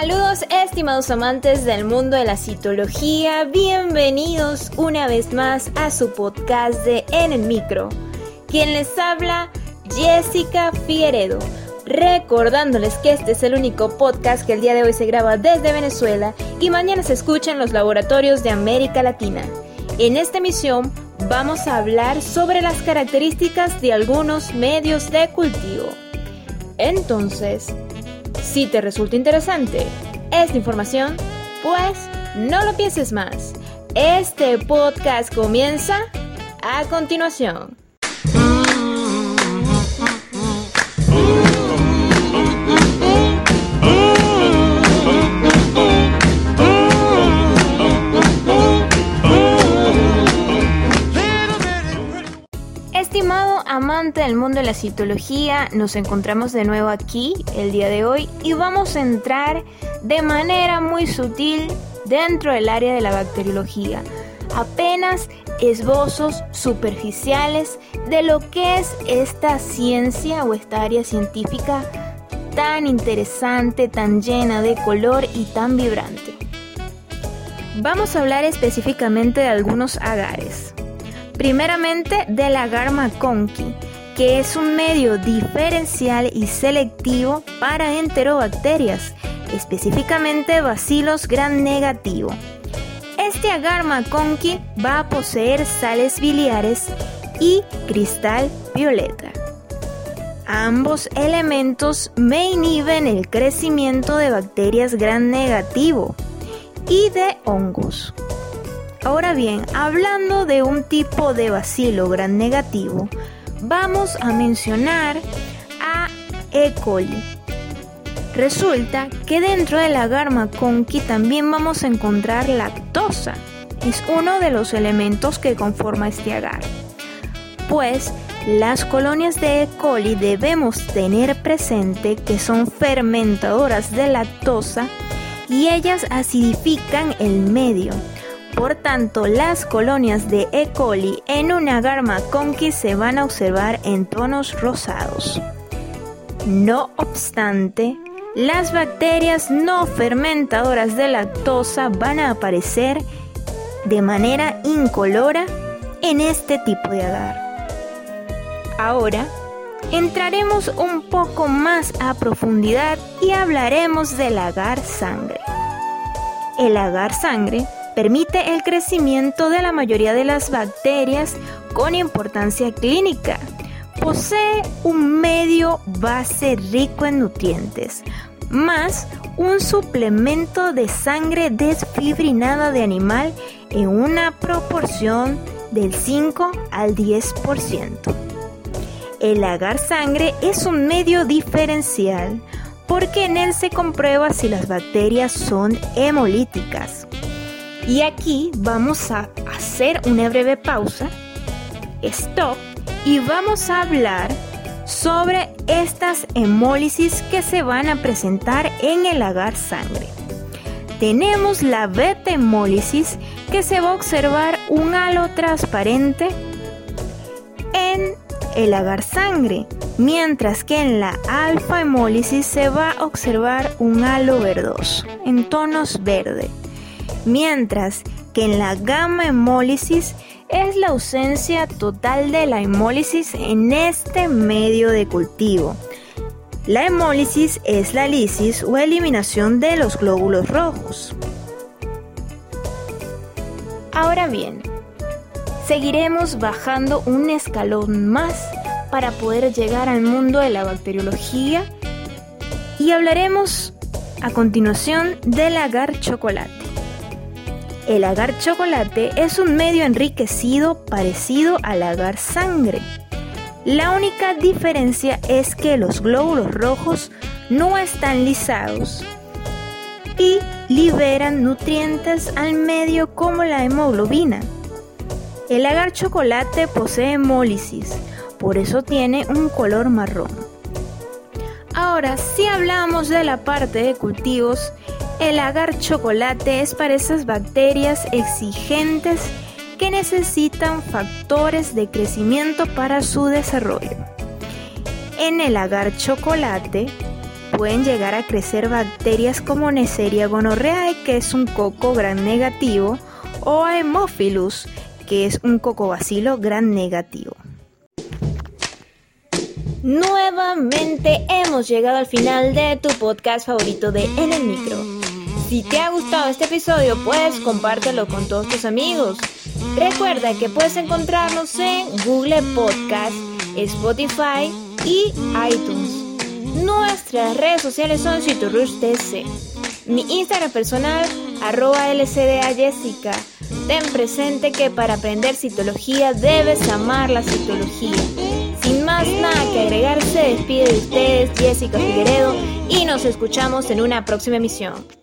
Saludos estimados amantes del mundo de la citología, bienvenidos una vez más a su podcast de En el Micro. Quien les habla, Jessica Figueredo, recordándoles que este es el único podcast que el día de hoy se graba desde Venezuela y mañana se escucha en los laboratorios de América Latina. En esta emisión vamos a hablar sobre las características de algunos medios de cultivo. Entonces, si te resulta interesante esta información, pues no lo pienses más. Este podcast comienza a continuación. Amante del mundo de la citología, nos encontramos de nuevo aquí el día de hoy y vamos a entrar de manera muy sutil dentro del área de la bacteriología. Apenas esbozos superficiales de lo que es esta ciencia o esta área científica tan interesante, tan llena de color y tan vibrante. Vamos a hablar específicamente de algunos agares. Primeramente del agar conqui, que es un medio diferencial y selectivo para enterobacterias, específicamente bacilos gran negativo. Este agar conqui va a poseer sales biliares y cristal violeta. Ambos elementos me inhiben el crecimiento de bacterias gran negativo y de hongos. Ahora bien, hablando de un tipo de bacilo gran negativo, vamos a mencionar a E. coli. Resulta que dentro de la Garma también vamos a encontrar lactosa. Es uno de los elementos que conforma este agar. Pues las colonias de E. coli debemos tener presente que son fermentadoras de lactosa y ellas acidifican el medio por tanto, las colonias de E. coli en una garma conqui se van a observar en tonos rosados. No obstante, las bacterias no fermentadoras de lactosa van a aparecer de manera incolora en este tipo de agar. Ahora, entraremos un poco más a profundidad y hablaremos del agar sangre. El agar sangre permite el crecimiento de la mayoría de las bacterias con importancia clínica. Posee un medio base rico en nutrientes, más un suplemento de sangre desfibrinada de animal en una proporción del 5 al 10%. El agar sangre es un medio diferencial porque en él se comprueba si las bacterias son hemolíticas, y aquí vamos a hacer una breve pausa, stop, y vamos a hablar sobre estas hemólisis que se van a presentar en el agar sangre. Tenemos la beta hemólisis que se va a observar un halo transparente en el agar sangre, mientras que en la alfa hemólisis se va a observar un halo verdoso en tonos verde mientras que en la gamma hemólisis es la ausencia total de la hemólisis en este medio de cultivo. La hemólisis es la lisis o eliminación de los glóbulos rojos. Ahora bien, seguiremos bajando un escalón más para poder llegar al mundo de la bacteriología y hablaremos a continuación del agar chocolate. El agar chocolate es un medio enriquecido parecido al agar sangre. La única diferencia es que los glóbulos rojos no están lisados y liberan nutrientes al medio como la hemoglobina. El agar chocolate posee hemólisis, por eso tiene un color marrón. Ahora, si hablamos de la parte de cultivos, el agar chocolate es para esas bacterias exigentes que necesitan factores de crecimiento para su desarrollo. En el agar chocolate pueden llegar a crecer bacterias como Neisseria gonorrhoeae, que es un coco gran negativo, o Haemophilus, que es un cocobacilo gran negativo. Nuevamente hemos llegado al final de tu podcast favorito de En el Micro. Si te ha gustado este episodio, pues compártelo con todos tus amigos. Recuerda que puedes encontrarnos en Google Podcast, Spotify y iTunes. Nuestras redes sociales son CiturrushTC. Mi Instagram personal, arroba LCDA Jessica. Ten presente que para aprender citología debes amar la citología. Sin más nada que agregar, se despide de ustedes Jessica Figueredo y nos escuchamos en una próxima emisión.